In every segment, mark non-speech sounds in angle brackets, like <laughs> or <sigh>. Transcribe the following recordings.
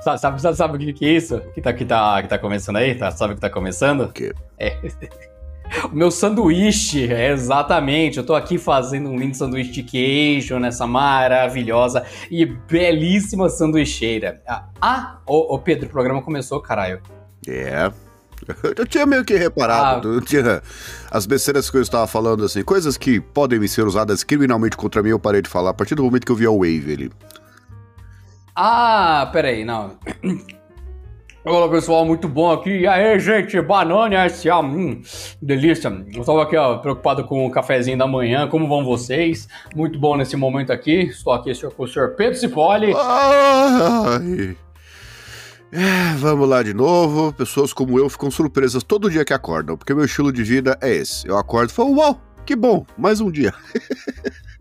sabe, sabe, sabe, o que, que é isso? Que tá, que, tá, que tá começando aí? Tá, sabe o que tá começando? O quê? É. O meu sanduíche, é, exatamente. Eu tô aqui fazendo um lindo sanduíche de queijo nessa maravilhosa e belíssima sanduicheira. Ah, ô, ô Pedro, o programa começou, caralho. É. <laughs> Eu tinha meio que reparado, ah. eu tinha as besteiras que eu estava falando, assim, coisas que podem ser usadas criminalmente contra mim, eu parei de falar a partir do momento que eu vi a Wave ali. Ah, peraí, não. <clears throat> Olá pessoal, muito bom aqui. E aí, gente, banana SA, hum, delícia. Eu tava aqui, ó, preocupado com o cafezinho da manhã. Como vão vocês? Muito bom nesse momento aqui. Estou aqui com o senhor Pedro Cipoli. Ai. É, vamos lá de novo. Pessoas como eu ficam surpresas todo dia que acordam, porque meu estilo de vida é esse. Eu acordo e falo, uau, que bom, mais um dia. <laughs>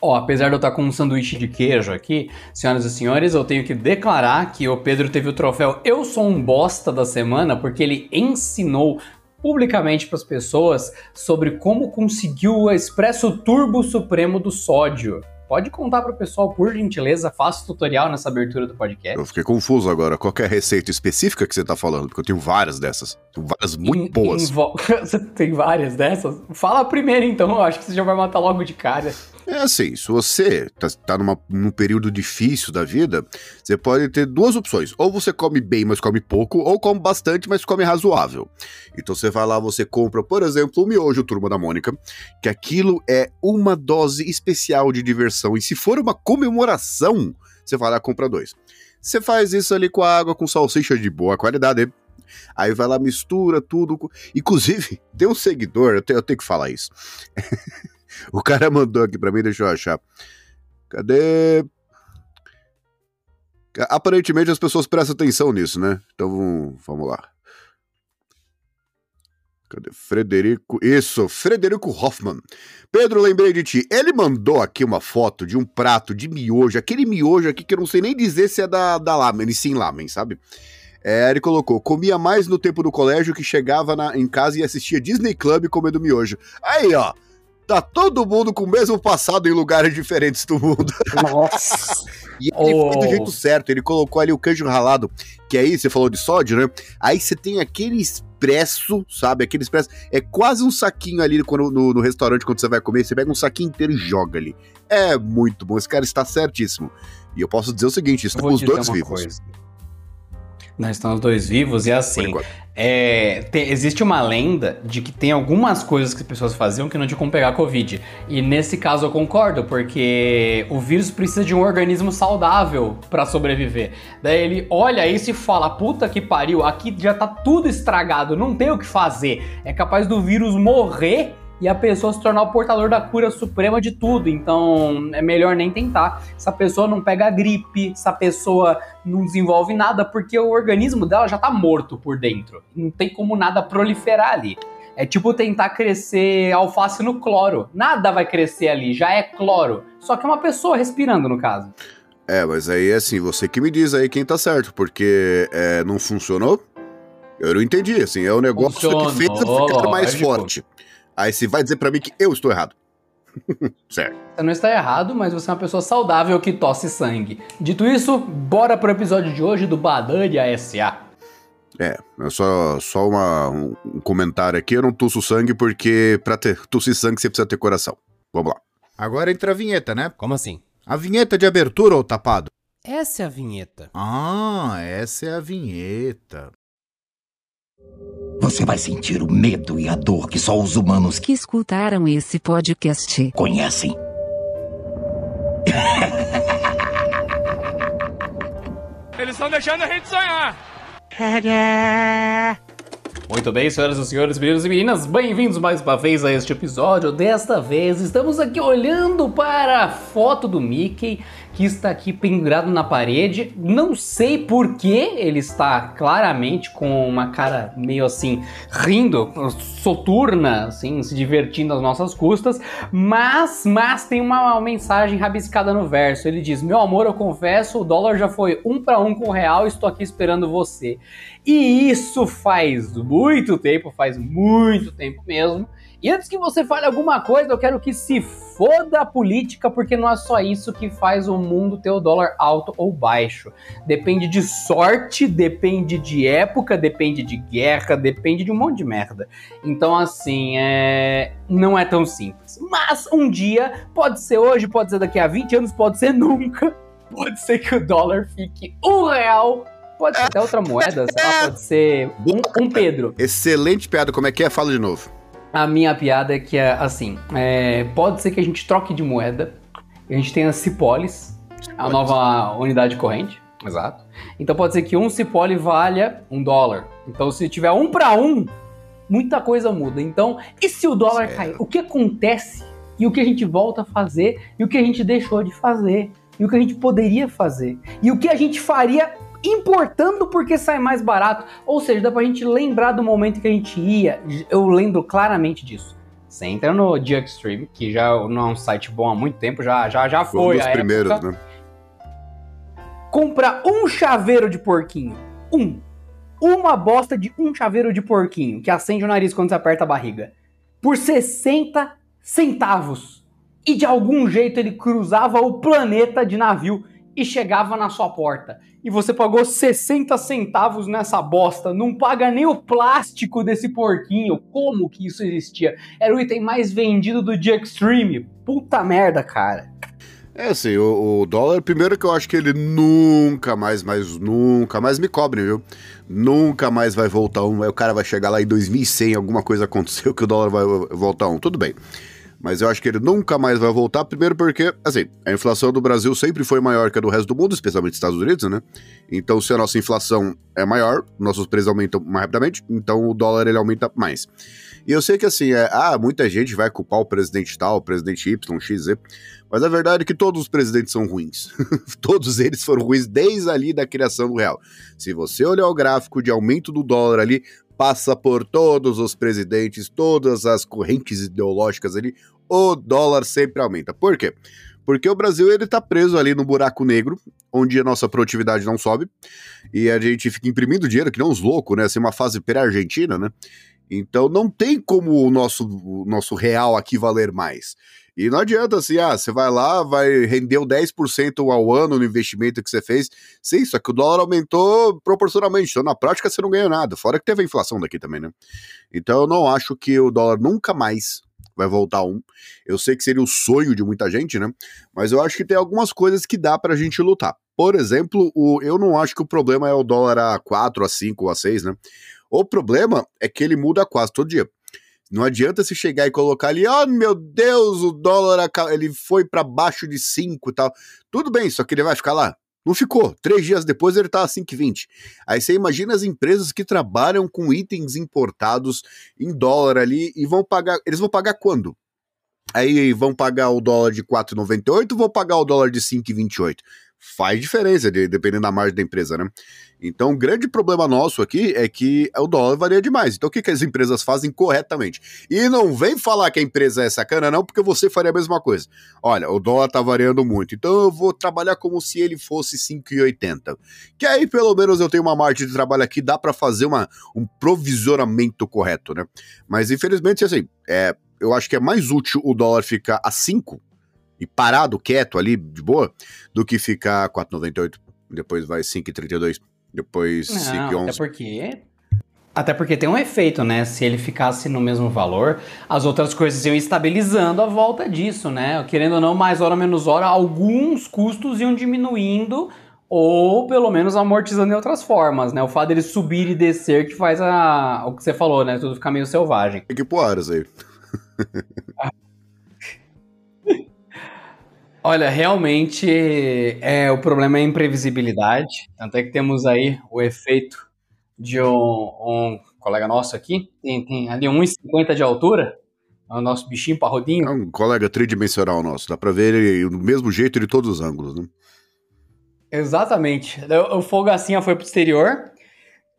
Oh, apesar de eu estar com um sanduíche de queijo aqui, senhoras e senhores, eu tenho que declarar que o Pedro teve o troféu Eu Sou um Bosta da semana, porque ele ensinou publicamente para as pessoas sobre como conseguiu o Expresso Turbo Supremo do Sódio. Pode contar para o pessoal, por gentileza, faça o tutorial nessa abertura do podcast. Eu fiquei confuso agora. Qual é a receita específica que você está falando? Porque eu tenho várias dessas. Tenho várias muito em, boas. Em <laughs> você tem várias dessas? Fala primeiro então, eu acho que você já vai matar logo de cara. É assim, se você tá, tá numa, num período difícil da vida, você pode ter duas opções. Ou você come bem, mas come pouco, ou come bastante, mas come razoável. Então você vai lá, você compra, por exemplo, o miojo Turma da Mônica, que aquilo é uma dose especial de diversão. E se for uma comemoração, você vai lá compra dois. Você faz isso ali com a água, com salsicha de boa qualidade. Aí vai lá, mistura tudo. Inclusive, <laughs> tem um seguidor, eu tenho, eu tenho que falar isso. <laughs> O cara <laughs> mandou aqui pra mim, deixa eu achar. Cadê? Aparentemente as pessoas prestam atenção nisso, né? Então vamos lá. Cadê? Frederico. Isso, Frederico Hoffman. Pedro, lembrei de ti. Ele mandou aqui uma foto de um prato de miojo, aquele miojo aqui que eu não sei nem dizer se é da, da lamen, sim lamen, sabe? É, ele colocou: comia mais no tempo do colégio que chegava na, em casa e assistia Disney Club comendo miojo. Aí, ó. Tá todo mundo com o mesmo passado em lugares diferentes do mundo. Nossa! <laughs> e ele oh. foi do jeito certo, ele colocou ali o queijo ralado, que aí você falou de sódio, né? Aí você tem aquele expresso, sabe? Aquele expresso. É quase um saquinho ali quando, no, no restaurante quando você vai comer, você pega um saquinho inteiro e joga ali. É muito bom, esse cara está certíssimo. E eu posso dizer o seguinte: estamos dois vivos. Coisa. Nós estamos dois vivos e assim. É, tem, existe uma lenda de que tem algumas coisas que as pessoas faziam que não tinha como pegar Covid. E nesse caso eu concordo, porque o vírus precisa de um organismo saudável para sobreviver. Daí ele olha isso e fala: puta que pariu, aqui já tá tudo estragado, não tem o que fazer. É capaz do vírus morrer e a pessoa se tornar o portador da cura suprema de tudo. Então é melhor nem tentar. Essa pessoa não pega gripe, essa pessoa não desenvolve nada, porque o organismo dela já tá morto por dentro. Não tem como nada proliferar ali. É tipo tentar crescer alface no cloro. Nada vai crescer ali, já é cloro. Só que é uma pessoa respirando, no caso. É, mas aí assim, você que me diz aí quem tá certo, porque é, não funcionou. Eu não entendi, assim, é o negócio Funcionou, que fez ficar mais forte. Aí você vai dizer para mim que eu estou errado. <laughs> certo. Você não está errado, mas você é uma pessoa saudável que tosse sangue. Dito isso, bora pro episódio de hoje do Badania SA. É, é só, só uma, um, comentário aqui. Eu não tosso sangue porque pra ter, tossir sangue você precisa ter coração. Vamos lá. Agora entra a vinheta, né? Como assim? A vinheta de abertura, ô tapado? Essa é a vinheta. Ah, essa é a vinheta. Você vai sentir o medo e a dor que só os humanos que escutaram esse podcast conhecem. <laughs> Eles estão deixando a gente sonhar. <laughs> Muito bem, senhoras e senhores, meninos e meninas, bem-vindos mais uma vez a este episódio. Desta vez estamos aqui olhando para a foto do Mickey que está aqui pendurado na parede. Não sei por que ele está claramente com uma cara meio assim, rindo, soturna, assim, se divertindo às nossas custas, mas, mas tem uma mensagem rabiscada no verso. Ele diz: Meu amor, eu confesso, o dólar já foi um para um com o real, estou aqui esperando você. E isso faz muito tempo, faz muito tempo mesmo. E antes que você fale alguma coisa, eu quero que se foda a política, porque não é só isso que faz o mundo ter o dólar alto ou baixo. Depende de sorte, depende de época, depende de guerra, depende de um monte de merda. Então, assim, é... não é tão simples. Mas um dia, pode ser hoje, pode ser daqui a 20 anos, pode ser nunca. <laughs> Pode ser que o dólar fique um real Pode ser até outra moeda, sei lá, pode ser um, um Pedro. Excelente piada, como é que é? Fala de novo. A minha piada é que é assim: é, pode ser que a gente troque de moeda, a gente tenha Cipolis, a nova unidade corrente. Exato. Então pode ser que um Cipoli valha um dólar. Então se tiver um para um, muita coisa muda. Então, e se o dólar certo. cair? O que acontece? E o que a gente volta a fazer? E o que a gente deixou de fazer? E o que a gente poderia fazer? E o que a gente faria importando porque sai mais barato. Ou seja, dá pra gente lembrar do momento que a gente ia. Eu lembro claramente disso. Você entra no Extreme, que já não é um site bom há muito tempo, já, já, já foi. Um dos primeiros, época. né? Compra um chaveiro de porquinho. Um. Uma bosta de um chaveiro de porquinho, que acende o nariz quando você aperta a barriga. Por 60 centavos. E de algum jeito ele cruzava o planeta de navio e chegava na sua porta. E você pagou 60 centavos nessa bosta, não paga nem o plástico desse porquinho. Como que isso existia? Era o item mais vendido do dia Extreme. Puta merda, cara. É assim, o, o, dólar, primeiro que eu acho que ele nunca mais, mais, nunca mais me cobre, viu? Nunca mais vai voltar um. O cara vai chegar lá em 2100, alguma coisa aconteceu que o dólar vai voltar um. Tudo bem mas eu acho que ele nunca mais vai voltar, primeiro porque, assim, a inflação do Brasil sempre foi maior que a do resto do mundo, especialmente Estados Unidos, né? Então, se a nossa inflação é maior, nossos preços aumentam mais rapidamente, então o dólar ele aumenta mais. E eu sei que, assim, é, ah, muita gente vai culpar o presidente tal, o presidente Y, X, Z, mas a verdade é que todos os presidentes são ruins. <laughs> todos eles foram ruins desde ali da criação do real. Se você olhar o gráfico de aumento do dólar ali, passa por todos os presidentes, todas as correntes ideológicas ali, o dólar sempre aumenta. Por quê? Porque o Brasil ele tá preso ali no buraco negro, onde a nossa produtividade não sobe, e a gente fica imprimindo dinheiro que não uns loucos, né? Assim, uma fase pré-argentina, né? Então não tem como o nosso, o nosso real aqui valer mais. E não adianta assim, ah, você vai lá, vai render o 10% ao ano no investimento que você fez. Sim, só que o dólar aumentou proporcionalmente. Então, na prática, você não ganha nada. Fora que teve a inflação daqui também, né? Então, eu não acho que o dólar nunca mais vai voltar um. Eu sei que seria o sonho de muita gente, né? Mas eu acho que tem algumas coisas que dá pra gente lutar. Por exemplo, o, eu não acho que o problema é o dólar a 4, a 5 ou a 6, né? O problema é que ele muda quase todo dia. Não adianta se chegar e colocar ali, oh meu Deus, o dólar ele foi para baixo de 5 e tal. Tudo bem, só que ele vai ficar lá. Não ficou. Três dias depois ele tá a 5,20. Aí você imagina as empresas que trabalham com itens importados em dólar ali e vão pagar. Eles vão pagar quando? Aí vão pagar o dólar de 4,98 ou vão pagar o dólar de 5,28? Faz diferença, de, dependendo da margem da empresa, né? Então, o grande problema nosso aqui é que o dólar varia demais. Então, o que, que as empresas fazem corretamente? E não vem falar que a empresa é sacana, não, porque você faria a mesma coisa. Olha, o dólar tá variando muito, então eu vou trabalhar como se ele fosse 5,80. Que aí, pelo menos, eu tenho uma margem de trabalho aqui, dá para fazer uma, um provisionamento correto, né? Mas, infelizmente, assim, é, eu acho que é mais útil o dólar ficar a 5 e parado, quieto ali, de boa, do que ficar 4,98, depois vai 5,32, depois 5,11. Até porque até porque tem um efeito, né? Se ele ficasse no mesmo valor, as outras coisas iam estabilizando a volta disso, né? Querendo ou não, mais hora menos hora, alguns custos iam diminuindo ou pelo menos amortizando em outras formas, né? O fato dele subir e descer que faz a, o que você falou, né? Tudo ficar meio selvagem. Tem que horas aí. <laughs> Olha, realmente é, o problema é a imprevisibilidade. Até que temos aí o efeito de um, um colega nosso aqui, tem, tem ali 1,50 de altura, é o nosso bichinho parrudinho. É um colega tridimensional nosso, dá pra ver ele do mesmo jeito de todos os ângulos, né? Exatamente. O Folgacinha foi pro exterior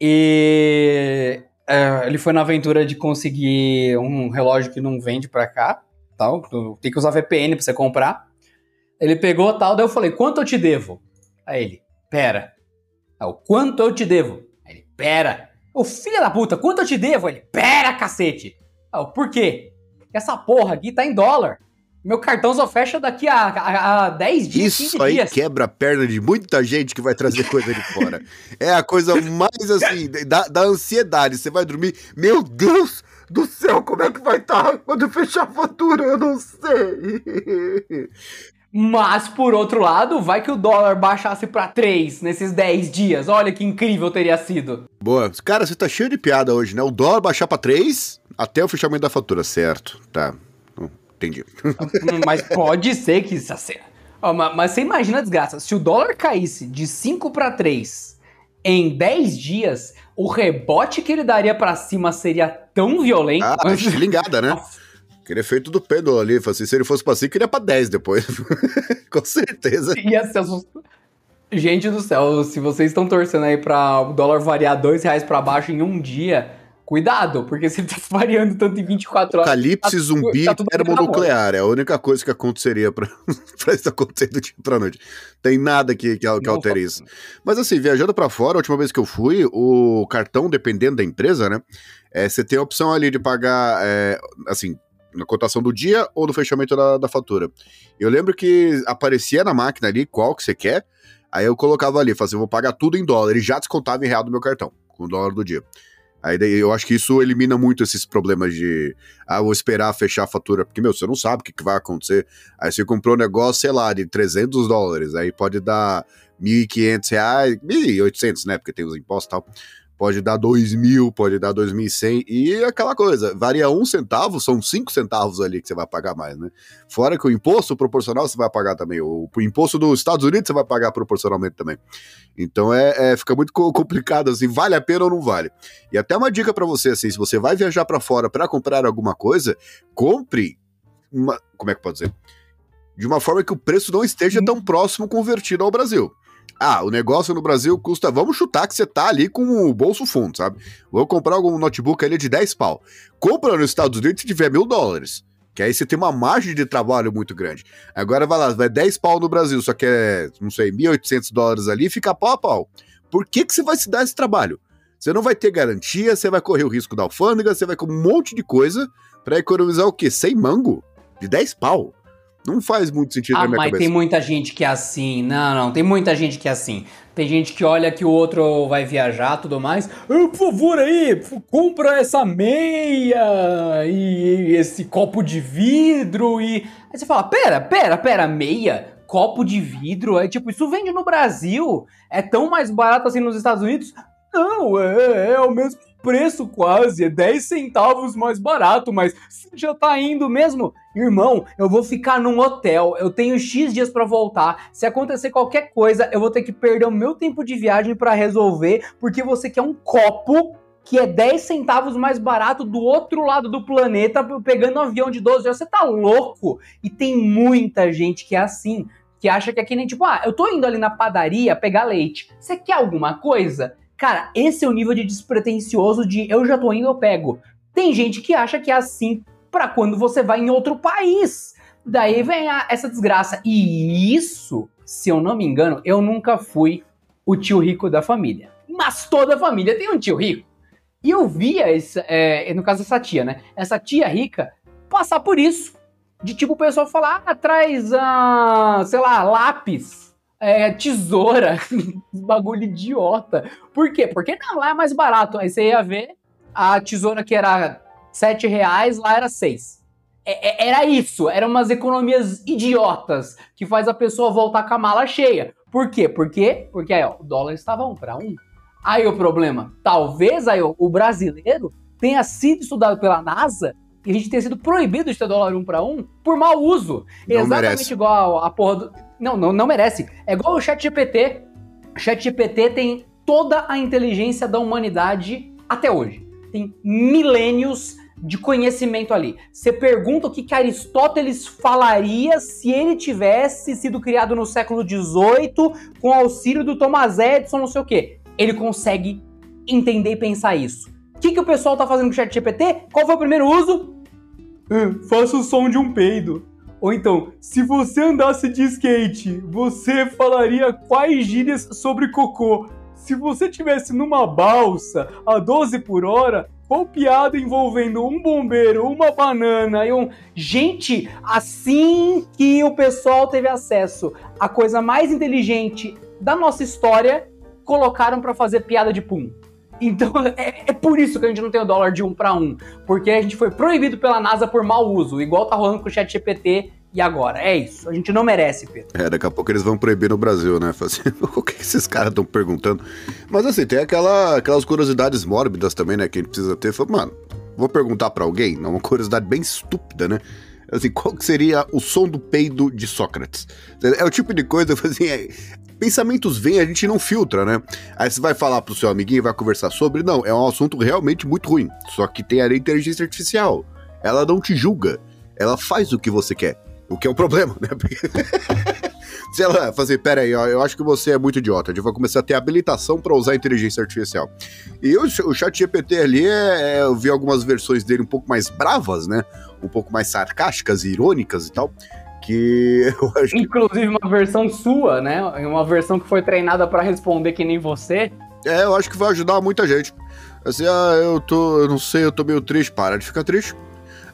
e é, ele foi na aventura de conseguir um relógio que não vende pra cá, tal. Tem que usar VPN pra você comprar. Ele pegou tal, daí eu falei, quanto eu te devo? Aí ele, pera. Aí eu, quanto eu te devo? Aí ele, pera. Ô filho da puta, quanto eu te devo? Aí ele, pera, cacete. Aí eu, por quê? Essa porra aqui tá em dólar. Meu cartão só fecha daqui a, a, a 10 dias. Isso aí dias. quebra a perna de muita gente que vai trazer coisa de fora. <laughs> É a coisa mais assim, da, da ansiedade. Você vai dormir, meu Deus do céu, como é que vai estar quando fechar a fatura? Eu não sei. Mas, por outro lado, vai que o dólar baixasse para 3 nesses 10 dias. Olha que incrível teria sido. Boa. Cara, você tá cheio de piada hoje, né? O dólar baixar para 3 até o fechamento da fatura, certo? Tá. Entendi. mas pode ser que isso seja. Oh, mas, mas, você imagina a desgraça. Se o dólar caísse de 5 para 3 em 10 dias, o rebote que ele daria para cima seria tão violento. Ah, <laughs> ligada, né? Aquele efeito do pêndulo ali. Assim, se ele fosse pra 5, ele ia pra 10 depois. <laughs> Com certeza. Ia ser assustador. Gente do céu, se vocês estão torcendo aí pra o dólar variar 2 reais pra baixo em um dia, Cuidado, porque se ele tá <laughs> variando tanto em 24 horas. Apocalipse tá, zumbi tá termonuclear. É a única coisa que aconteceria pra, <laughs> pra isso acontecer do dia pra noite. Tem nada que, que, que altere isso. Mas assim, viajando para fora, a última vez que eu fui, o cartão, dependendo da empresa, né? É, você tem a opção ali de pagar, é, assim, na cotação do dia ou no fechamento da, da fatura. Eu lembro que aparecia na máquina ali qual que você quer. Aí eu colocava ali, fazia, vou pagar tudo em dólar. E já descontava em real do meu cartão, com o dólar do dia. Aí eu acho que isso elimina muito esses problemas de, ah, vou esperar fechar a fatura, porque, meu, você não sabe o que, que vai acontecer. Aí você comprou um negócio, sei lá, de 300 dólares, aí pode dar 1.500 reais, 1.800, né, porque tem os impostos e tal pode dar dois mil, pode dar dois mil e cem, e aquela coisa, varia um centavo, são cinco centavos ali que você vai pagar mais, né? Fora que o imposto proporcional você vai pagar também, o, o imposto dos Estados Unidos você vai pagar proporcionalmente também. Então é, é, fica muito complicado, assim, vale a pena ou não vale? E até uma dica para você, assim, se você vai viajar para fora para comprar alguma coisa, compre uma, como é que pode dizer? De uma forma que o preço não esteja tão próximo convertido ao Brasil. Ah, o negócio no Brasil custa. Vamos chutar que você tá ali com o bolso fundo, sabe? Vou comprar algum notebook ali de 10 pau. Compra nos Estados Unidos se tiver mil dólares. Que aí você tem uma margem de trabalho muito grande. Agora vai lá, vai 10 pau no Brasil, só que é, não sei, 1.800 dólares ali, fica pau a pau. Por que, que você vai se dar esse trabalho? Você não vai ter garantia, você vai correr o risco da alfândega, você vai com um monte de coisa para economizar o quê? 100 mango? De 10 pau. Não faz muito sentido ah, na minha mas cabeça. tem muita gente que é assim. Não, não, tem muita gente que é assim. Tem gente que olha que o outro vai viajar tudo mais. Oh, por favor aí, compra essa meia e esse copo de vidro e... Aí você fala, pera, pera, pera, meia? Copo de vidro? É tipo, isso vende no Brasil? É tão mais barato assim nos Estados Unidos? Não, é, é o mesmo preço quase, é 10 centavos mais barato, mas já tá indo mesmo? Irmão, eu vou ficar num hotel, eu tenho X dias para voltar. Se acontecer qualquer coisa, eu vou ter que perder o meu tempo de viagem para resolver, porque você quer um copo que é 10 centavos mais barato do outro lado do planeta, pegando um avião de 12 horas. Você tá louco? E tem muita gente que é assim, que acha que é que nem tipo, ah, eu tô indo ali na padaria pegar leite. Você quer alguma coisa? Cara, esse é o nível de despretensioso de eu já tô indo, eu pego. Tem gente que acha que é assim para quando você vai em outro país. Daí vem a, essa desgraça. E isso, se eu não me engano, eu nunca fui o tio rico da família. Mas toda família tem um tio rico. E eu via, esse, é, no caso essa tia, né? Essa tia rica passar por isso. De tipo o pessoal falar, ah, traz, ah, sei lá, lápis é, tesoura, <laughs> bagulho idiota. Por quê? Porque não, lá é mais barato. Aí você ia ver a tesoura que era 7 reais, lá era 6. É, é, era isso, eram umas economias idiotas que faz a pessoa voltar com a mala cheia. Por quê? Por quê? Porque aí, ó, o dólar estava um para um. Aí o problema, talvez aí ó, o brasileiro tenha sido estudado pela NASA e a gente tenha sido proibido de ter dólar um para um por mau uso. Não Exatamente merece. igual a porra do não, não, não merece. É igual o ChatGPT. O ChatGPT tem toda a inteligência da humanidade até hoje. Tem milênios de conhecimento ali. Você pergunta o que, que Aristóteles falaria se ele tivesse sido criado no século XVIII com auxílio do Thomas Edison, não sei o quê. Ele consegue entender e pensar isso. O que, que o pessoal tá fazendo com o ChatGPT? Qual foi o primeiro uso? Ah, faça o som de um peido. Ou então, se você andasse de skate, você falaria quais gírias sobre cocô? Se você tivesse numa balsa a 12 por hora, ou piada envolvendo um bombeiro, uma banana e um. Gente, assim que o pessoal teve acesso à coisa mais inteligente da nossa história, colocaram para fazer piada de pum. Então <laughs> é, é, por isso que a gente não tem o dólar de um para um, porque a gente foi proibido pela NASA por mau uso, igual tá rolando com o Chat GPT e agora? É isso. A gente não merece, Pedro. É, daqui a pouco eles vão proibir no Brasil, né? Assim, <laughs> o que esses caras estão perguntando? Mas assim, tem aquela, aquelas curiosidades mórbidas também, né? Que a gente precisa ter. Fala, mano, vou perguntar para alguém? Não, uma curiosidade bem estúpida, né? Assim, qual que seria o som do peido de Sócrates? É o tipo de coisa, <laughs> assim, é, pensamentos vêm, a gente não filtra, né? Aí você vai falar pro seu amiguinho, vai conversar sobre, não, é um assunto realmente muito ruim. Só que tem a inteligência artificial. Ela não te julga. Ela faz o que você quer. O que é um problema, né? <laughs> Se ela fazer, pera aí, eu acho que você é muito idiota, a gente vai começar a ter habilitação para usar inteligência artificial. E o, o chat GPT ali, é, é, eu vi algumas versões dele um pouco mais bravas, né? Um pouco mais sarcásticas e irônicas e tal. Que <laughs> eu acho que... Inclusive uma versão sua, né? Uma versão que foi treinada para responder que nem você. É, eu acho que vai ajudar muita gente. Assim, ah, eu tô, eu não sei, eu tô meio triste, para de ficar triste.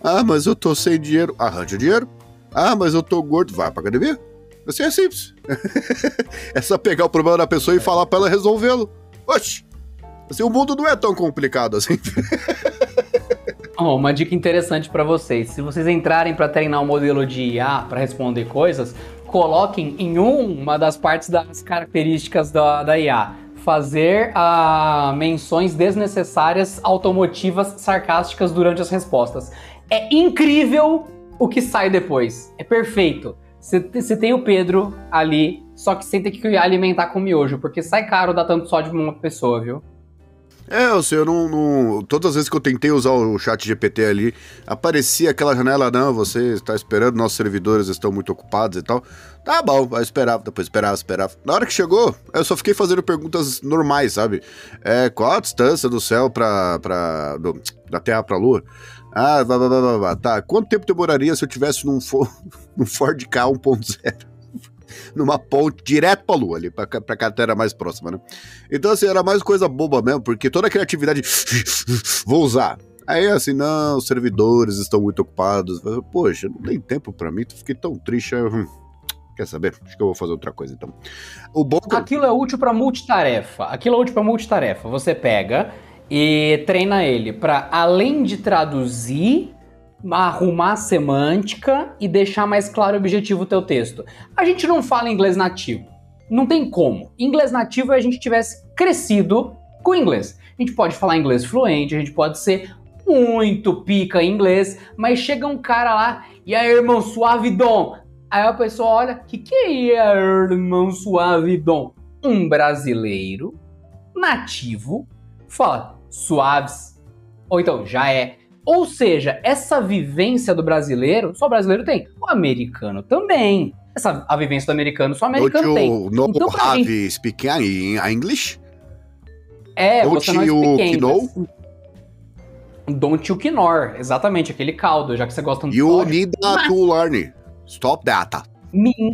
Ah, mas eu tô sem dinheiro, arranja dinheiro. Ah, mas eu tô gordo, vai pra academia. Assim é simples. <laughs> é só pegar o problema da pessoa e falar pra ela resolvê-lo. Oxi. Assim, o mundo não é tão complicado assim. <laughs> oh, uma dica interessante para vocês. Se vocês entrarem para treinar um modelo de IA para responder coisas, coloquem em uma das partes das características da, da IA fazer ah, menções desnecessárias, automotivas, sarcásticas durante as respostas. É incrível o que sai depois. É perfeito. Você tem o Pedro ali, só que sem ter que alimentar com miojo, porque sai caro dar tanto sódio pra uma pessoa, viu? É, eu sei, eu não, não, Todas as vezes que eu tentei usar o chat GPT ali, aparecia aquela janela, não, você está esperando, nossos servidores estão muito ocupados e tal. Tá bom, vai esperar, depois esperava, esperava. Na hora que chegou, eu só fiquei fazendo perguntas normais, sabe? É, qual a distância do céu do, da Terra pra Lua? Ah, blá, blá, blá, blá, tá. Quanto tempo demoraria se eu tivesse num, For, <laughs> num Ford K 1.0? <laughs> Numa ponte direto pra lua ali, pra, pra carteira mais próxima, né? Então, assim, era mais coisa boba mesmo, porque toda a criatividade. <laughs> vou usar. Aí, assim, não, os servidores estão muito ocupados. Poxa, não tem tempo pra mim, fiquei tão triste. Hum, quer saber? Acho que eu vou fazer outra coisa então. O bom que... Aquilo é útil para multitarefa. Aquilo é útil para multitarefa. Você pega, e treina ele para além de traduzir, arrumar semântica e deixar mais claro e objetivo o teu texto. A gente não fala inglês nativo. Não tem como. Inglês nativo é a gente tivesse crescido com inglês. A gente pode falar inglês fluente, a gente pode ser muito pica em inglês, mas chega um cara lá e aí, irmão suave dom. Aí a pessoa olha, que que é irmão suave dom? Um brasileiro nativo fala, suaves. Ou então, já é. Ou seja, essa vivência do brasileiro, só o brasileiro tem. O americano também. Essa, a vivência do americano, só o americano Don't tem. No então, have gente... speak English? É, Don't você não speak English. Don't you ignore. Exatamente, aquele caldo, já que você gosta muito You need Mas... to learn. Stop that. Minha,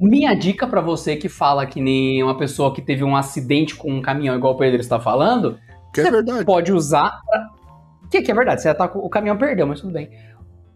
minha dica para você que fala que nem uma pessoa que teve um acidente com um caminhão, igual o Pedro está falando, que é verdade. Pode usar. Pra... Que, que é verdade, você tá, o caminhão perdeu, mas tudo bem.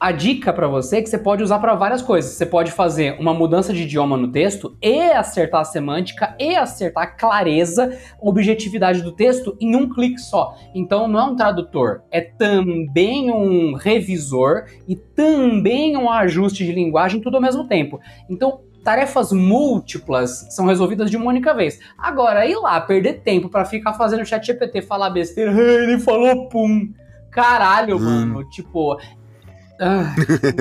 A dica para você é que você pode usar para várias coisas. Você pode fazer uma mudança de idioma no texto e acertar a semântica e acertar a clareza, objetividade do texto em um clique só. Então não é um tradutor, é também um revisor e também um ajuste de linguagem tudo ao mesmo tempo. Então tarefas múltiplas são resolvidas de uma única vez. Agora, ir lá, perder tempo para ficar fazendo chat GPT falar besteira, ele falou pum. Caralho, hum. mano. Tipo, ah,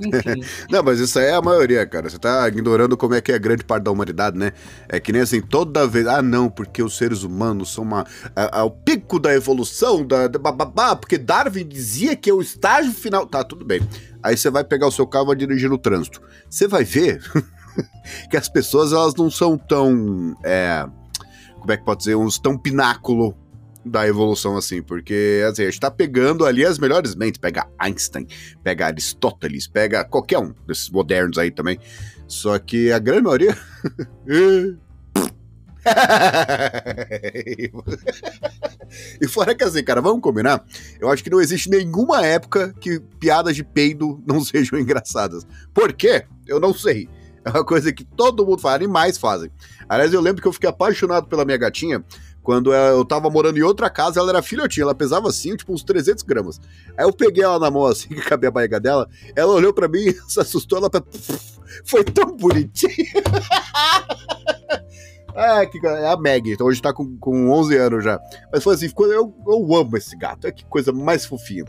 <laughs> não, mas isso aí é a maioria, cara. Você tá ignorando como é que é grande parte da humanidade, né? É que nem assim, toda vez. Ah, não, porque os seres humanos são uma. É o pico da evolução, da, da bababá, porque Darwin dizia que é o estágio final. Tá, tudo bem. Aí você vai pegar o seu carro e vai dirigir no trânsito. Você vai ver <laughs> <laughs> que as pessoas elas não são tão. É, como é que pode dizer? Uns tão pináculo da evolução assim, porque assim, a gente tá pegando ali as melhores mentes, pega Einstein, pega Aristóteles, pega qualquer um desses modernos aí também. Só que a grande maioria <laughs> E fora que assim, cara, vamos combinar? Eu acho que não existe nenhuma época que piadas de peido não <laughs> sejam engraçadas. Por quê? Eu não sei. É uma coisa que todo mundo faz, animais fazem. Aliás, eu lembro que eu fiquei apaixonado pela minha gatinha quando eu tava morando em outra casa, ela era filhotinha, ela pesava assim, tipo uns 300 gramas. Aí eu peguei ela na mão assim, <laughs> que cabia a barriga dela, ela olhou para mim, <laughs> se assustou, ela foi tão bonitinha. <laughs> É, que, é a Meg, então hoje tá com, com 11 anos já. Mas foi assim, eu, eu amo esse gato, é que coisa mais fofinha.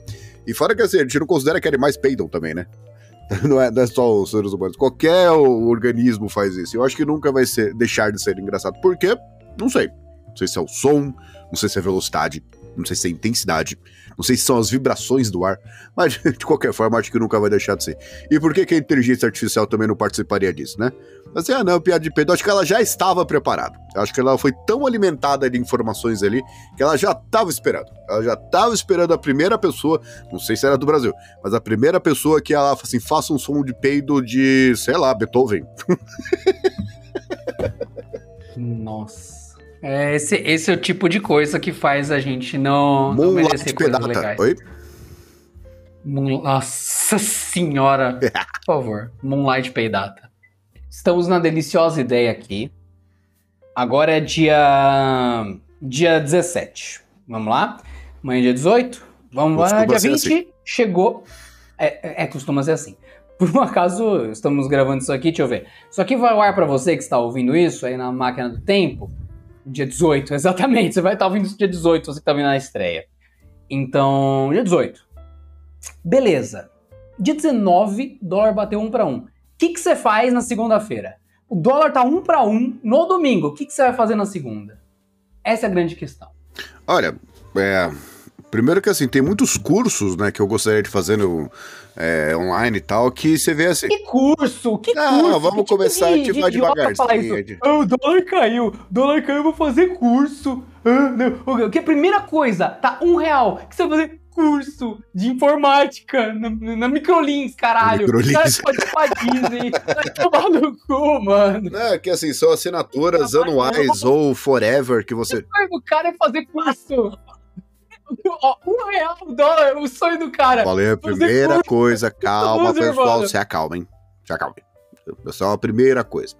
E fora que assim, a gente não considera que animais peidam também, né? <laughs> Não é, não é só os seres humanos. Qualquer organismo faz isso. Eu acho que nunca vai ser, deixar de ser engraçado. Por quê? Não sei. Não sei se é o som, não sei se é a velocidade, não sei se é a intensidade, não sei se são as vibrações do ar, mas <laughs> de qualquer forma acho que nunca vai deixar de ser. E por que, que a inteligência artificial também não participaria disso, né? Assim, ah não, piada de pedo, acho que ela já estava preparada. Acho que ela foi tão alimentada de informações ali que ela já estava esperando. Ela já estava esperando a primeira pessoa, não sei se era do Brasil, mas a primeira pessoa que ela assim, faça um som de peido de, sei lá, Beethoven. Nossa. É, esse, esse é o tipo de coisa que faz a gente não, não merecer coisas legais. Oi? Nossa senhora. <laughs> Por favor, Moonlight Peidata. Estamos na deliciosa ideia aqui. Agora é dia dia 17. Vamos lá? Amanhã é dia 18? Vamos lá, dia 20. Assim. Chegou. É, é, costuma ser assim. Por um acaso, estamos gravando isso aqui, deixa eu ver. Isso aqui vai ao ar para você que está ouvindo isso aí na máquina do tempo. Dia 18, <laughs> exatamente. Você vai estar ouvindo isso dia 18, você que está vindo na estreia. Então, dia 18. Beleza. Dia 19, dólar bateu 1 para 1. O que, que você faz na segunda-feira? O dólar tá 1 para 1 no domingo. O que, que você vai fazer na segunda? Essa é a grande questão. Olha, é, Primeiro que assim, tem muitos cursos, né, que eu gostaria de fazer no, é, online e tal, que você vê assim. Que curso? Que ah, curso? vamos que começar tipo de, a devagarzinho. De... Oh, o dólar caiu, o dólar caiu, eu vou fazer curso. Ah, não. Que a primeira coisa, tá um real. que você vai fazer? Curso de informática na, na Microlins, caralho. Microlins. Pode Disney. Vai tomar no cu, mano. É, que assim, são assinaturas anuais ou forever que você. O cara é fazer curso. Um real o dólar, o sonho do cara. Falei a primeira coisa, calma, pessoal, se acalmem. Se acalmem. Essa é a primeira coisa.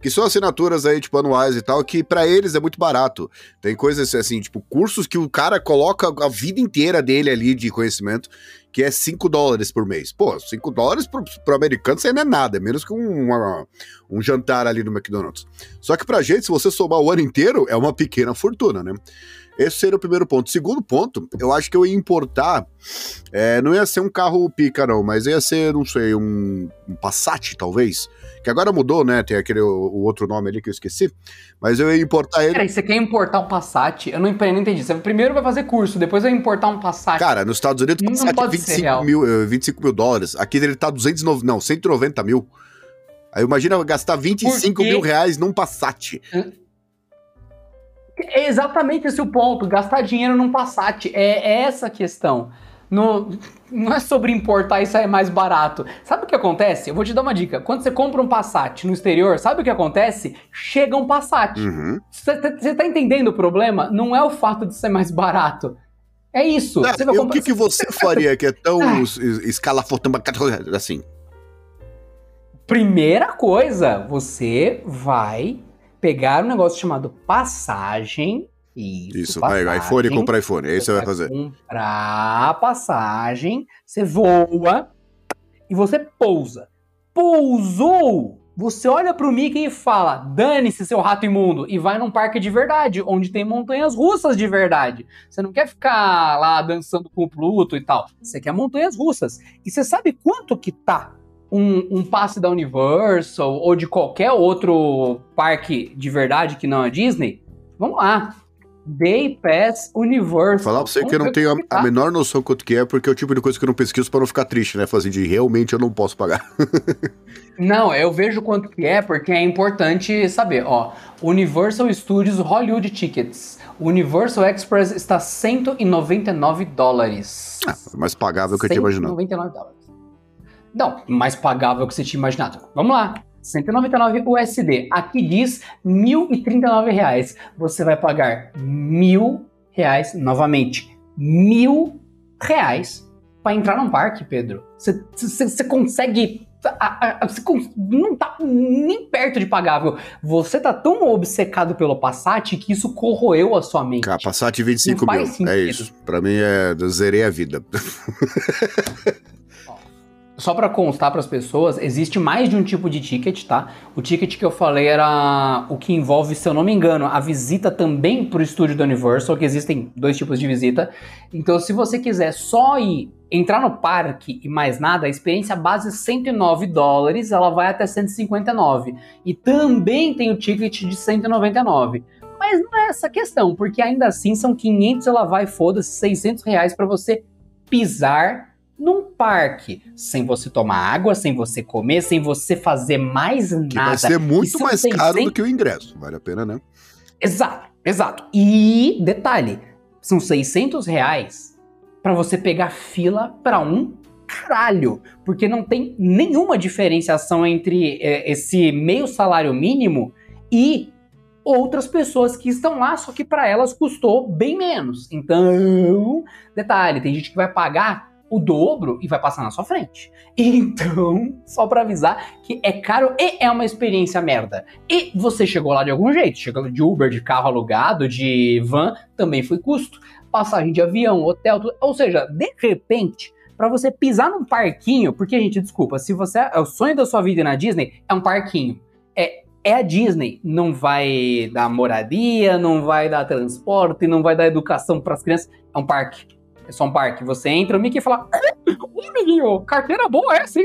Que são assinaturas aí, tipo, anuais e tal, que para eles é muito barato. Tem coisas assim, tipo, cursos que o cara coloca a vida inteira dele ali de conhecimento, que é 5 dólares por mês. Pô, 5 dólares pro, pro americano isso aí não é nada, é menos que um, um jantar ali no McDonald's. Só que pra gente, se você somar o ano inteiro, é uma pequena fortuna, né? Esse seria o primeiro ponto. Segundo ponto, eu acho que eu ia importar. É, não ia ser um carro pica, não, mas ia ser, não sei, um, um Passat, talvez. Que agora mudou, né? Tem aquele o, outro nome ali que eu esqueci. Mas eu ia importar ele. Peraí, você quer importar um Passat? Eu não, não entendi. Você primeiro vai fazer curso, depois vai importar um Passat. Cara, nos Estados Unidos, o Passat é 25 mil, 25 mil dólares. Aqui ele tá 290, não, 190 mil. Aí imagina gastar 25 mil reais num Passat. Hum? É exatamente esse o ponto, gastar dinheiro num Passat. É, é essa a questão. No, não é sobre importar e sair mais barato. Sabe o que acontece? Eu vou te dar uma dica. Quando você compra um Passat no exterior, sabe o que acontece? Chega um Passat. Você uhum. tá entendendo o problema? Não é o fato de ser mais barato. É isso. Não, comprar... O que, que você <laughs> faria que é tão ah. escalafotando assim? Primeira coisa, você vai pegar um negócio chamado passagem. Isso, isso passagem, vai, iPhone e comprar iPhone, é isso que você vai fazer. Comprar passagem, você voa e você pousa. Pousou! Você olha pro Mickey e fala: dane-se, seu rato imundo, e vai num parque de verdade, onde tem montanhas russas de verdade. Você não quer ficar lá dançando com o Pluto e tal. Você quer montanhas russas. E você sabe quanto que tá um, um, passe da Universal ou de qualquer outro parque de verdade que não a Disney, vamos lá. Day Pass Universal. Falar pra você que eu não tenho a, a, menor noção quanto que é, porque é o tipo de coisa que eu não pesquiso para não ficar triste, né? Fazer de realmente eu não posso pagar. <laughs> não, eu vejo quanto que é, porque é importante saber, ó. Universal Studios Hollywood Tickets. Universal Express está 199 dólares. Ah, mais pagável que eu tinha imaginado. 199 dólares. Não, mais pagável que você tinha imaginado. Vamos lá. 199 USD. Aqui diz R$ 1.039. Você vai pagar R$ reais, novamente, mil reais para entrar num parque, Pedro. Você consegue. Não tá nem perto de pagável. Você tá tão obcecado pelo Passat que isso corroeu a sua mente. Cara, Passat 25 mil. É isso. Pra mim, é, eu zerei a vida. <laughs> Só para constar para as pessoas, existe mais de um tipo de ticket, tá? O ticket que eu falei era o que envolve, se eu não me engano, a visita também para o estúdio da Universal, que existem dois tipos de visita. Então, se você quiser só ir entrar no parque e mais nada, a experiência base é 109 dólares, ela vai até 159. E também tem o ticket de 199. Mas não é essa questão, porque ainda assim são 500, ela vai, foda-se, 600 reais para você pisar num parque, sem você tomar água, sem você comer, sem você fazer mais nada. Que vai ser muito mais 600... caro do que o ingresso, vale a pena, né? Exato, exato. E detalhe, são 600 reais para você pegar fila para um caralho, porque não tem nenhuma diferenciação entre é, esse meio salário mínimo e outras pessoas que estão lá, só que para elas custou bem menos. Então, detalhe, tem gente que vai pagar o dobro e vai passar na sua frente. <laughs> Então, só para avisar que é caro e é uma experiência merda. E você chegou lá de algum jeito, chegou de Uber, de carro alugado, de van, também foi custo. Passagem de avião, hotel, tudo. ou seja, de repente, para você pisar num parquinho, porque gente, desculpa, se você é o sonho da sua vida na Disney é um parquinho. É é a Disney, não vai dar moradia, não vai dar transporte, não vai dar educação para as crianças, é um parque é só um parque. Você entra, o Mickey fala: Ô, amiguinho, carteira boa é assim.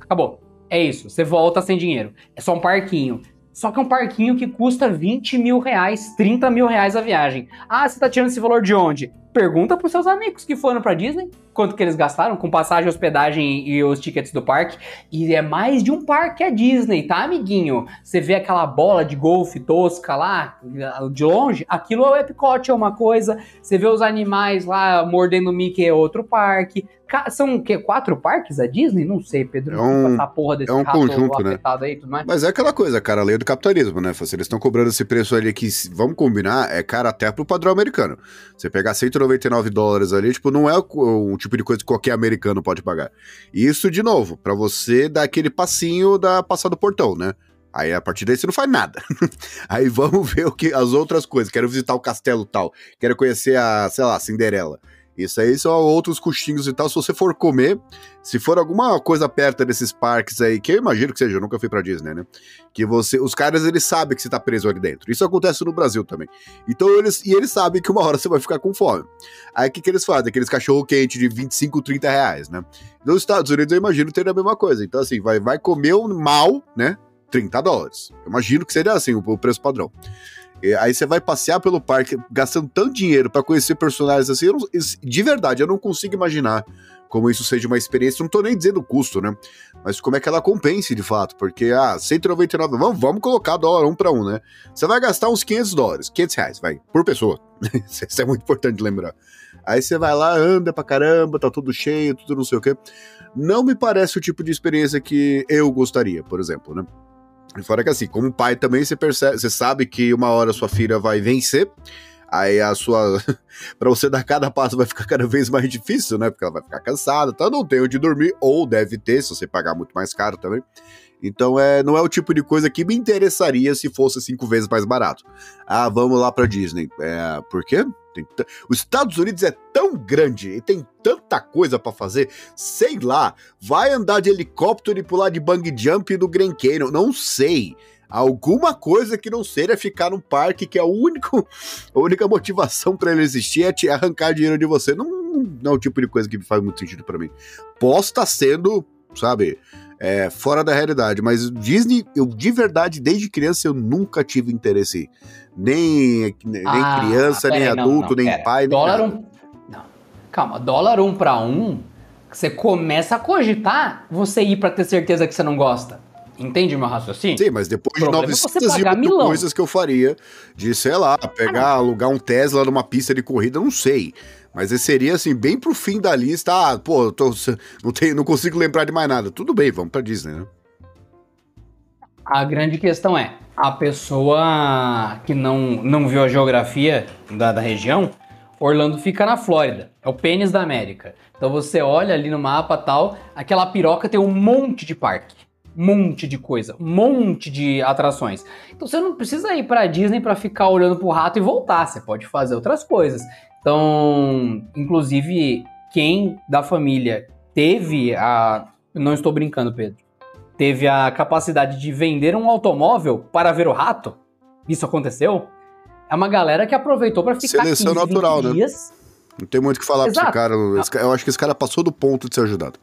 Acabou. É isso. Você volta sem dinheiro. É só um parquinho. Só que é um parquinho que custa 20 mil reais, 30 mil reais a viagem. Ah, você tá tirando esse valor de onde? Pergunta pros seus amigos que foram pra Disney quanto que eles gastaram com passagem, hospedagem e os tickets do parque. E é mais de um parque a Disney, tá, amiguinho? Você vê aquela bola de golfe tosca lá, de longe, aquilo é o Epcot, é uma coisa. Você vê os animais lá mordendo o Mickey, é outro parque. São o quê? Quatro parques a Disney? Não sei, Pedro. É um, porra desse é um conjunto, né? Aí, Mas é aquela coisa, cara, a lei do capitalismo, né? Se eles estão cobrando esse preço ali que, vamos combinar, é cara até pro padrão americano. Você pegar 199 dólares ali, tipo, não é um tipo de coisa que qualquer americano pode pagar. Isso, de novo, para você dar aquele passinho da passar do portão, né? Aí a partir daí você não faz nada. <laughs> Aí vamos ver o que as outras coisas. Quero visitar o castelo tal. Quero conhecer a, sei lá, Cinderela. Isso aí são outros custinhos e tal. Se você for comer, se for alguma coisa perto desses parques aí, que eu imagino que seja, eu nunca fui pra Disney, né? Que você, os caras eles sabem que você tá preso ali dentro. Isso acontece no Brasil também. Então eles, e eles sabem que uma hora você vai ficar com fome. Aí o que, que eles fazem? Aqueles cachorro quente de 25, 30 reais, né? Nos Estados Unidos eu imagino ter a mesma coisa. Então assim, vai, vai comer um mal, né? 30 dólares. Eu imagino que seria assim o preço padrão. Aí você vai passear pelo parque gastando tanto dinheiro para conhecer personagens assim. Não, de verdade, eu não consigo imaginar como isso seja uma experiência. Não tô nem dizendo o custo, né? Mas como é que ela compense de fato. Porque, ah, 199, vamos, vamos colocar dólar um para um, né? Você vai gastar uns 500 dólares, 500 reais, vai, por pessoa. <laughs> isso é muito importante lembrar. Aí você vai lá, anda pra caramba, tá tudo cheio, tudo não sei o quê. Não me parece o tipo de experiência que eu gostaria, por exemplo, né? E fora que assim, como pai também você percebe, você sabe que uma hora sua filha vai vencer, aí a sua. <laughs> para você dar cada passo vai ficar cada vez mais difícil, né? Porque ela vai ficar cansada, então não tem onde dormir, ou deve ter, se você pagar muito mais caro também. Então é, não é o tipo de coisa que me interessaria se fosse cinco vezes mais barato. Ah, vamos lá pra Disney. É, por quê? Os Estados Unidos é tão grande e tem tanta coisa para fazer, sei lá, vai andar de helicóptero e pular de bang jump do Grand Canyon, não sei. Alguma coisa que não seja ficar num parque que é o único, a única motivação para ele existir é te arrancar dinheiro de você. Não, não é o tipo de coisa que faz muito sentido para mim. Posso estar sendo, sabe, é, fora da realidade. Mas Disney, eu de verdade, desde criança, eu nunca tive interesse. Nem, nem ah, criança, nem adulto, não, nem pera. pai, dólar nem um... Não. Calma, dólar um para um, você começa a cogitar você ir para ter certeza que você não gosta. Entende meu raciocínio? Sim, mas depois de 900 é e coisas que eu faria, de, sei lá, pegar, ah, alugar um Tesla numa pista de corrida, não sei. Mas seria assim, bem pro fim da lista. Ah, pô, tô, não, tenho, não consigo lembrar de mais nada. Tudo bem, vamos pra Disney, né? A grande questão é: a pessoa que não, não viu a geografia da, da região, Orlando fica na Flórida, é o pênis da América. Então você olha ali no mapa tal, aquela piroca tem um monte de parque, monte de coisa, monte de atrações. Então você não precisa ir pra Disney para ficar olhando pro rato e voltar, você pode fazer outras coisas. Então, inclusive, quem da família teve a. Não estou brincando, Pedro teve a capacidade de vender um automóvel para ver o rato, isso aconteceu, é uma galera que aproveitou para ficar Seleção 15, natural, 20 né? dias. Não tem muito o que falar pra esse Exato. cara. Esse ca- Eu acho que esse cara passou do ponto de ser ajudado.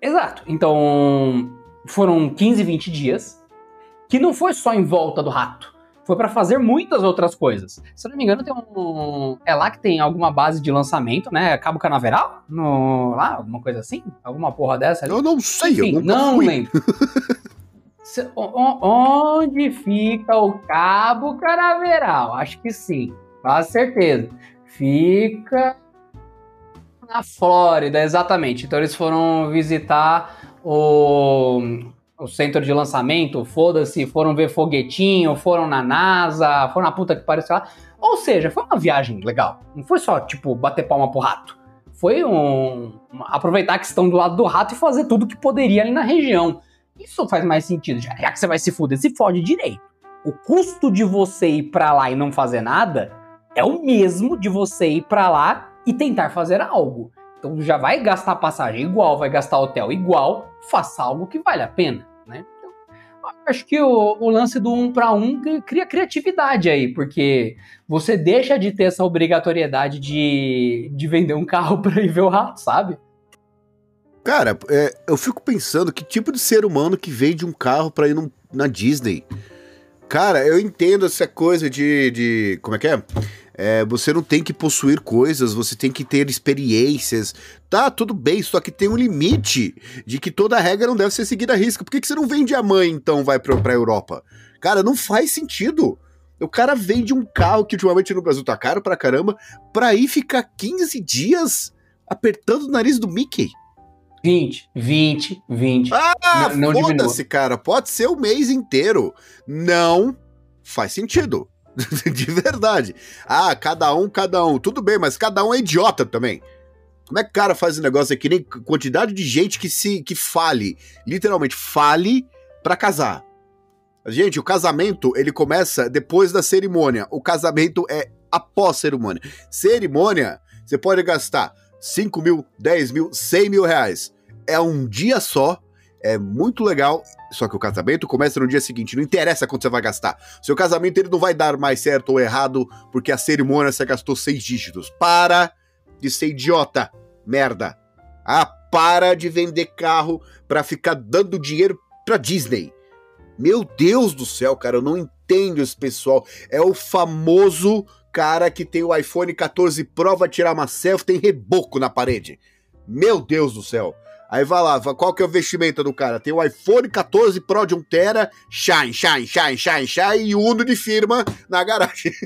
Exato. Então, foram 15, 20 dias que não foi só em volta do rato. Foi para fazer muitas outras coisas. Se eu não me engano, tem um. É lá que tem alguma base de lançamento, né? Cabo Canaveral? No... Lá, alguma coisa assim? Alguma porra dessa ali? Eu não sei, Enfim, eu não fui. lembro. <laughs> Se- onde fica o Cabo Canaveral? Acho que sim, quase certeza. Fica na Flórida, exatamente. Então eles foram visitar o, o centro de lançamento, foda-se, foram ver foguetinho, foram na NASA, foram na puta que pariu, lá. Ou seja, foi uma viagem legal. Não foi só, tipo, bater palma pro rato. Foi um, aproveitar que estão do lado do rato e fazer tudo que poderia ali na região. Isso faz mais sentido, já, que você vai se fuder, se fode direito. O custo de você ir pra lá e não fazer nada é o mesmo de você ir pra lá e tentar fazer algo. Então já vai gastar passagem igual, vai gastar hotel igual, faça algo que vale a pena, né? Então, acho que o, o lance do um para um cri- cria criatividade aí, porque você deixa de ter essa obrigatoriedade de, de vender um carro <laughs> para ir ver o rato, sabe? Cara, é, eu fico pensando que tipo de ser humano que vende um carro pra ir num- na Disney. Cara, eu entendo essa coisa de. de como é que é? É, Você não tem que possuir coisas, você tem que ter experiências. Tá, tudo bem, só que tem um limite de que toda regra não deve ser seguida à risca. Por que, que você não vende a mãe, então, vai pra, pra Europa? Cara, não faz sentido. O cara vende um carro que ultimamente no Brasil tá caro pra caramba, pra ir ficar 15 dias apertando o nariz do Mickey. 20, 20, 20. Ah, foda-se, cara. Pode ser o mês inteiro. Não faz sentido. <laughs> De verdade. Ah, cada um, cada um. Tudo bem, mas cada um é idiota também. Como é que o cara faz esse negócio aqui? Nem quantidade de gente que se que fale, literalmente fale pra casar. Gente, o casamento, ele começa depois da cerimônia. O casamento é após cerimônia. Cerimônia, você pode gastar 5 mil, 10 mil, 100 mil reais. É um dia só, é muito legal, só que o casamento começa no dia seguinte. Não interessa quanto você vai gastar. Seu casamento ele não vai dar mais certo ou errado, porque a cerimônia você gastou seis dígitos. Para de ser idiota, merda. Ah, para de vender carro pra ficar dando dinheiro pra Disney. Meu Deus do céu, cara, eu não entendo esse pessoal. É o famoso cara que tem o iPhone 14 Pro, vai tirar uma selfie, tem reboco na parede. Meu Deus do céu. Aí vai lá, qual que é o vestimenta do cara? Tem o iPhone 14 Pro de 1 tera, shine, shine, shine, shine, shine e Uno de firma na garagem. <laughs>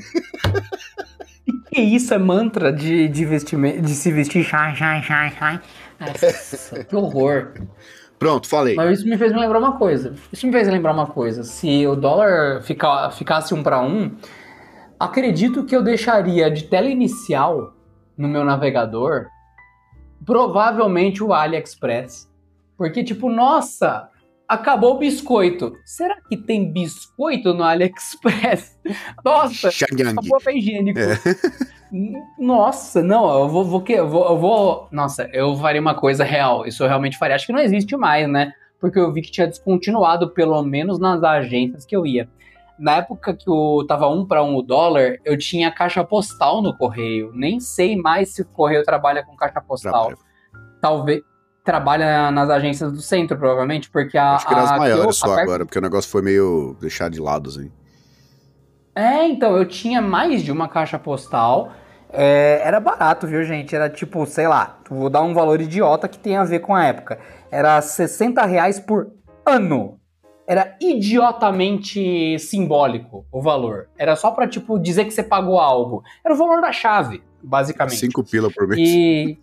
Que isso é mantra de, de, vestimento, de se vestir? Shai, shai, shai, shai. Nossa, que horror. Pronto, falei. Mas isso me fez me lembrar uma coisa. Isso me fez lembrar uma coisa. Se o dólar fica, ficasse um para um, acredito que eu deixaria de tela inicial no meu navegador provavelmente o AliExpress. Porque, tipo, nossa, acabou o biscoito. Será que tem biscoito no AliExpress? <laughs> Nossa, acabou papel higiênico. Nossa, não, eu vou, vou, que- eu vou, eu vou. Nossa, eu faria uma coisa real. Isso eu realmente faria. Acho que não existe mais, né? Porque eu vi que tinha descontinuado, pelo menos nas agências que eu ia. Na época que o tava um para um o dólar, eu tinha caixa postal no correio. Nem sei mais se o correio trabalha com caixa postal. Trabalha. Talvez trabalha nas agências do centro, provavelmente, porque a. Acho que nas a, que eu- maiores só perto- agora, porque o negócio foi meio deixado de lado, assim. É, então, eu tinha mais de uma caixa postal. É, era barato, viu, gente? Era tipo, sei lá, vou dar um valor idiota que tem a ver com a época. Era 60 reais por ano. Era idiotamente simbólico o valor. Era só pra, tipo, dizer que você pagou algo. Era o valor da chave, basicamente. Cinco pila por mês. E.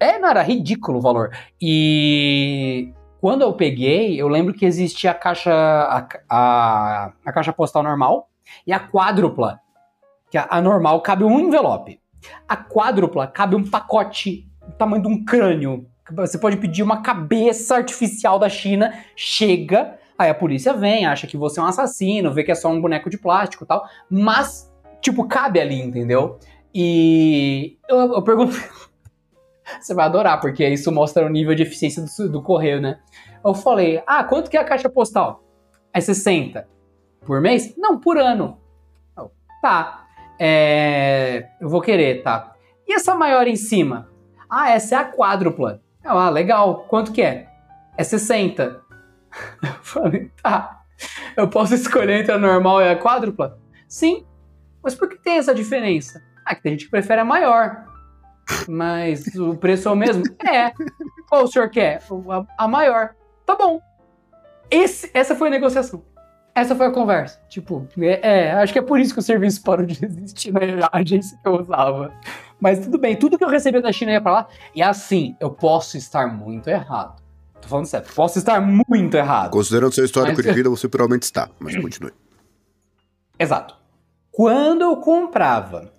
É, não, era ridículo o valor. E quando eu peguei, eu lembro que existia a caixa, a, a, a caixa postal normal e a quádrupla. Que a, a normal cabe um envelope. A quádrupla cabe um pacote do tamanho de um crânio. Você pode pedir uma cabeça artificial da China, chega, aí a polícia vem, acha que você é um assassino, vê que é só um boneco de plástico e tal, mas, tipo, cabe ali, entendeu? E eu, eu pergunto. <laughs> Você vai adorar, porque isso mostra o nível de eficiência do, do correio, né? Eu falei, ah, quanto que é a caixa postal? É 60. Por mês? Não, por ano. Eu, tá. É, eu vou querer, tá. E essa maior em cima? Ah, essa é a quádrupla. Ah, legal. Quanto que é? É 60. Eu falei, tá. Eu posso escolher entre a normal e a quádrupla? Sim. Mas por que tem essa diferença? Ah, que tem gente que prefere a maior. Mas o preço é o mesmo? <laughs> É. Qual o senhor quer? A, a maior. Tá bom. Esse, essa foi a negociação. Essa foi a conversa. Tipo, é, é, acho que é por isso que o serviço parou de existir na agência que eu usava. Mas tudo bem, tudo que eu recebia da China ia pra lá. E assim, eu posso estar muito errado. Tô falando sério, posso estar muito errado. Considerando seu histórico mas... de vida, você provavelmente está, mas <clears throat> continue. Exato. Quando eu comprava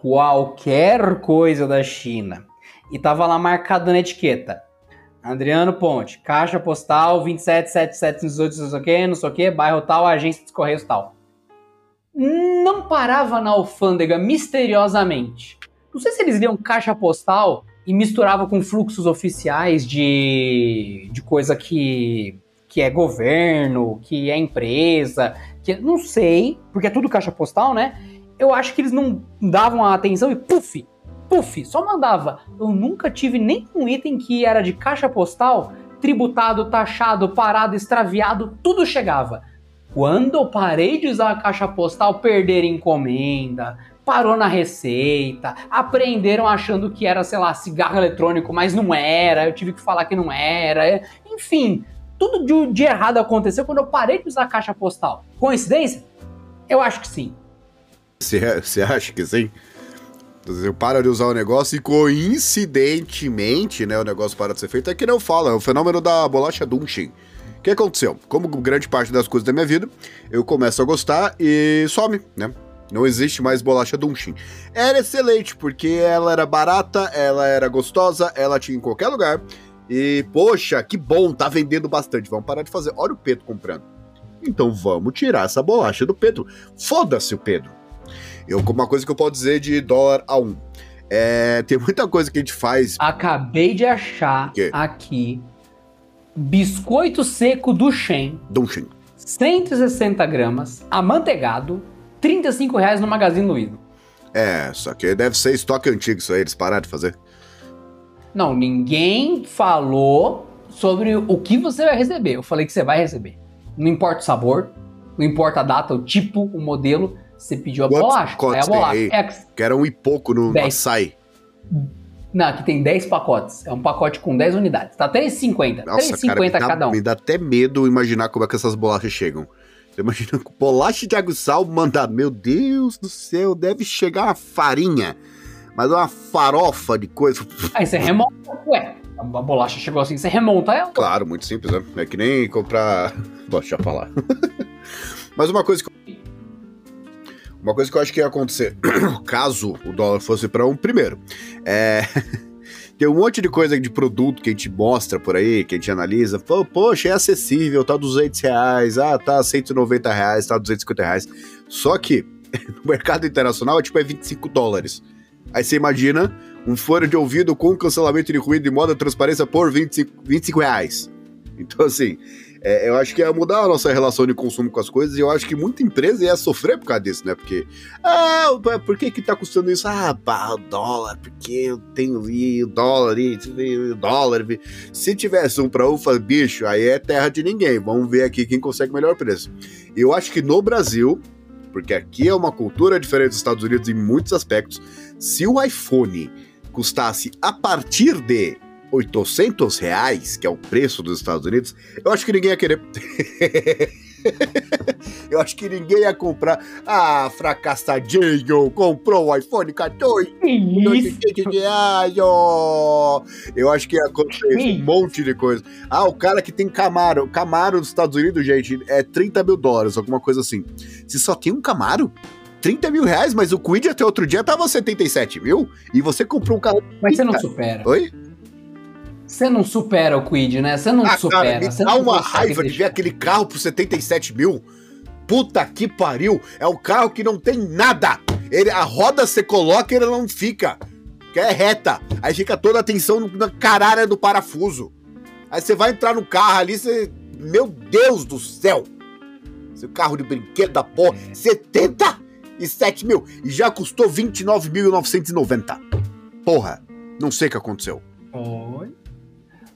qualquer coisa da China e tava lá marcado na etiqueta Adriano Ponte, caixa postal 27778, não sei o que, não sei o que, bairro tal, agência de correios tal. Não parava na alfândega misteriosamente. Não sei se eles liam caixa postal e misturava com fluxos oficiais de, de coisa que, que é governo, que é empresa, que não sei, porque é tudo caixa postal, né? Eu acho que eles não davam a atenção e puf, puf, só mandava. Eu nunca tive nenhum item que era de caixa postal, tributado, taxado, parado, extraviado, tudo chegava. Quando eu parei de usar a caixa postal, perder encomenda, parou na receita, aprenderam achando que era, sei lá, cigarro eletrônico, mas não era, eu tive que falar que não era, enfim, tudo de, de errado aconteceu quando eu parei de usar caixa postal. Coincidência? Eu acho que sim. Você acha que sim? Você para de usar o negócio e coincidentemente, né, o negócio para de ser feito. É que não fala, é o fenômeno da bolacha Dunchen. O que aconteceu? Como grande parte das coisas da minha vida, eu começo a gostar e some, né? Não existe mais bolacha Dunchen. Era excelente, porque ela era barata, ela era gostosa, ela tinha em qualquer lugar. E, poxa, que bom, tá vendendo bastante. Vamos parar de fazer. Olha o Pedro comprando. Então vamos tirar essa bolacha do Pedro. Foda-se o Pedro. Eu, uma coisa que eu posso dizer de dólar a um. É, tem muita coisa que a gente faz. Acabei de achar aqui biscoito seco do Shen. Do Shen. 160 gramas, amanteigado, 35 reais no Magazine Luiza. É, só que deve ser estoque antigo isso aí, eles pararam de fazer. Não, ninguém falou sobre o que você vai receber. Eu falei que você vai receber. Não importa o sabor, não importa a data, o tipo, o modelo. Você pediu a Quantos bolacha. É a bolacha. Tem aí? Que era um e pouco no dez. açaí. Não, aqui tem 10 pacotes. É um pacote com 10 unidades. Tá 3,50. 3,50 cada um. Me dá até medo imaginar como é que essas bolachas chegam. Você imagina com bolacha de aguçal mandar. Meu Deus do céu, deve chegar uma farinha. Mas uma farofa de coisa. Aí você remonta, ué. A bolacha chegou assim, você remonta ela. Claro, muito simples, né? É que nem comprar. Posso já falar. Mas uma coisa que uma coisa que eu acho que ia acontecer, <clears throat> caso o dólar fosse para um, primeiro, é. <laughs> Tem um monte de coisa de produto que a gente mostra por aí, que a gente analisa. Poxa, é acessível, tá 200 reais, ah, tá 190 reais, tá 250 reais. Só que <laughs> no mercado internacional, tipo, é 25 dólares. Aí você imagina um fone de ouvido com cancelamento de ruído e modo de transparência por 25, 25 reais. Então, assim, é, eu acho que ia mudar a nossa relação de consumo com as coisas e eu acho que muita empresa ia sofrer por causa disso, né? Porque, ah, por que que tá custando isso? Ah, pá, o dólar, porque eu tenho o dólar ali, o dólar. Se tivesse um pra fala, bicho, aí é terra de ninguém. Vamos ver aqui quem consegue melhor preço. Eu acho que no Brasil, porque aqui é uma cultura diferente dos Estados Unidos em muitos aspectos, se o iPhone custasse a partir de 800 reais, que é o preço dos Estados Unidos, eu acho que ninguém ia querer. <laughs> Eu acho que ninguém ia comprar. Ah, fracassadinho, comprou o iPhone 14. Que reais. Eu acho que ia acontecer um monte de coisa. Ah, o cara que tem Camaro. Camaro nos Estados Unidos, gente, é 30 mil dólares, alguma coisa assim. Se só tem um Camaro? 30 mil reais, mas o Quid até outro dia tava 77 mil e você comprou um carro. Mas você não supera. Oi? Você não supera o Quid, né? Você não Ah, supera. cara, me dá uma raiva de ver aquele carro por 77 mil. Puta que pariu! É um carro que não tem nada. Ele, a roda você coloca e ele não fica. Que é reta. Aí fica toda a atenção no- na caralho do parafuso. Aí você vai entrar no carro ali, você. Meu Deus do céu! Seu carro de brinquedo da porra. 77 mil. E já custou 29.990. Porra, não sei o que aconteceu. Olha,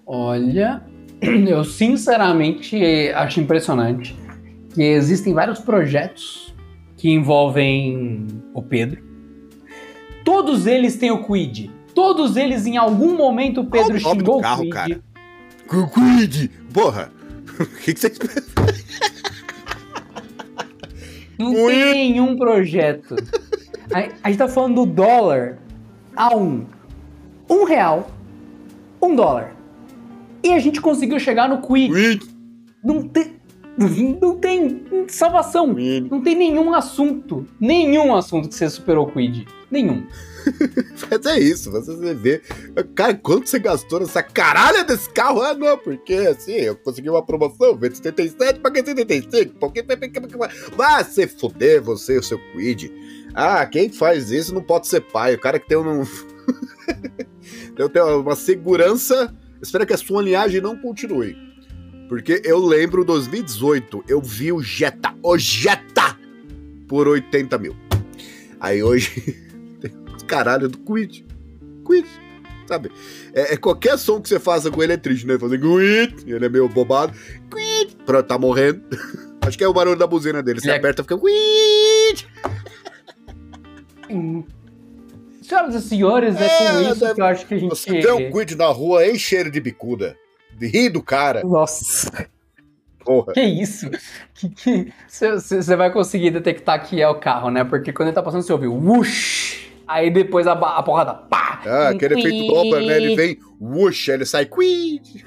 olha, <clears throat> eu sinceramente acho impressionante que existem vários projetos que envolvem o Pedro. Todos eles têm o Quid. Todos eles, em algum momento, o Pedro Qual o xingou do carro, o Quid. cara? Quid! Porra! O <laughs> que, que você? Não Ui. tem nenhum projeto. A, a gente tá falando do dólar a um. Um real. Um dólar. E a gente conseguiu chegar no Quid. Quid! Não tem. Não tem salvação. Quid. Não tem nenhum assunto. Nenhum assunto que você superou o Quid. Nenhum. <laughs> Mas é isso, você vê. Cara, quanto você gastou nessa caralha desse carro? Ah, não, porque assim, eu consegui uma promoção, vende 77, paguei 75. Porque... Vai se fuder você e o seu Quid. Ah, quem faz isso não pode ser pai. O cara que tem um. <laughs> tem uma segurança. Espero que a sua linhagem não continue. Porque eu lembro 2018, eu vi o Jetta, o Jetta, por 80 mil. Aí hoje. <laughs> caralho do Quid. Quid, sabe? É, é qualquer som que você faça com ele é triste, né? Fazer Quid, ele é meio bobado. Quid, pronto, tá morrendo. <laughs> Acho que é o barulho da buzina dele. Você é- aperta, fica Quid. Senhoras e senhores, é, É, com isso deve- que eu acho que a gente. Você vê um Quid na rua, enche cheiro de bicuda. De rir do cara, Nossa, porra. que isso? Você vai conseguir detectar que é o carro, né? Porque quando ele tá passando, você ouve whoosh, aí depois a, a porrada pá! Ah, aquele efeito Doppler, né? Ele vem, whoosh, ele sai Quid.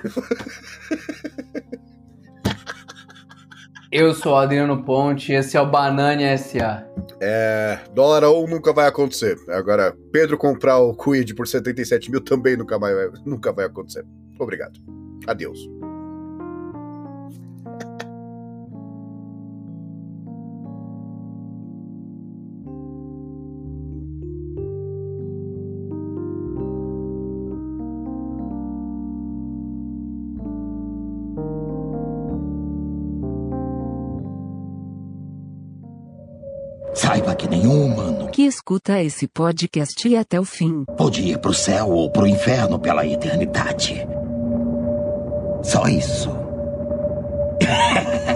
Eu sou o Adriano Ponte, esse é o Banane SA. É, dólar ou nunca vai acontecer. Agora, Pedro comprar o Quid por 77 mil também nunca, vai- nunca vai acontecer. Obrigado. Adeus. Escuta esse podcast até o fim. pode ir pro céu ou pro inferno pela eternidade. Só isso. <laughs>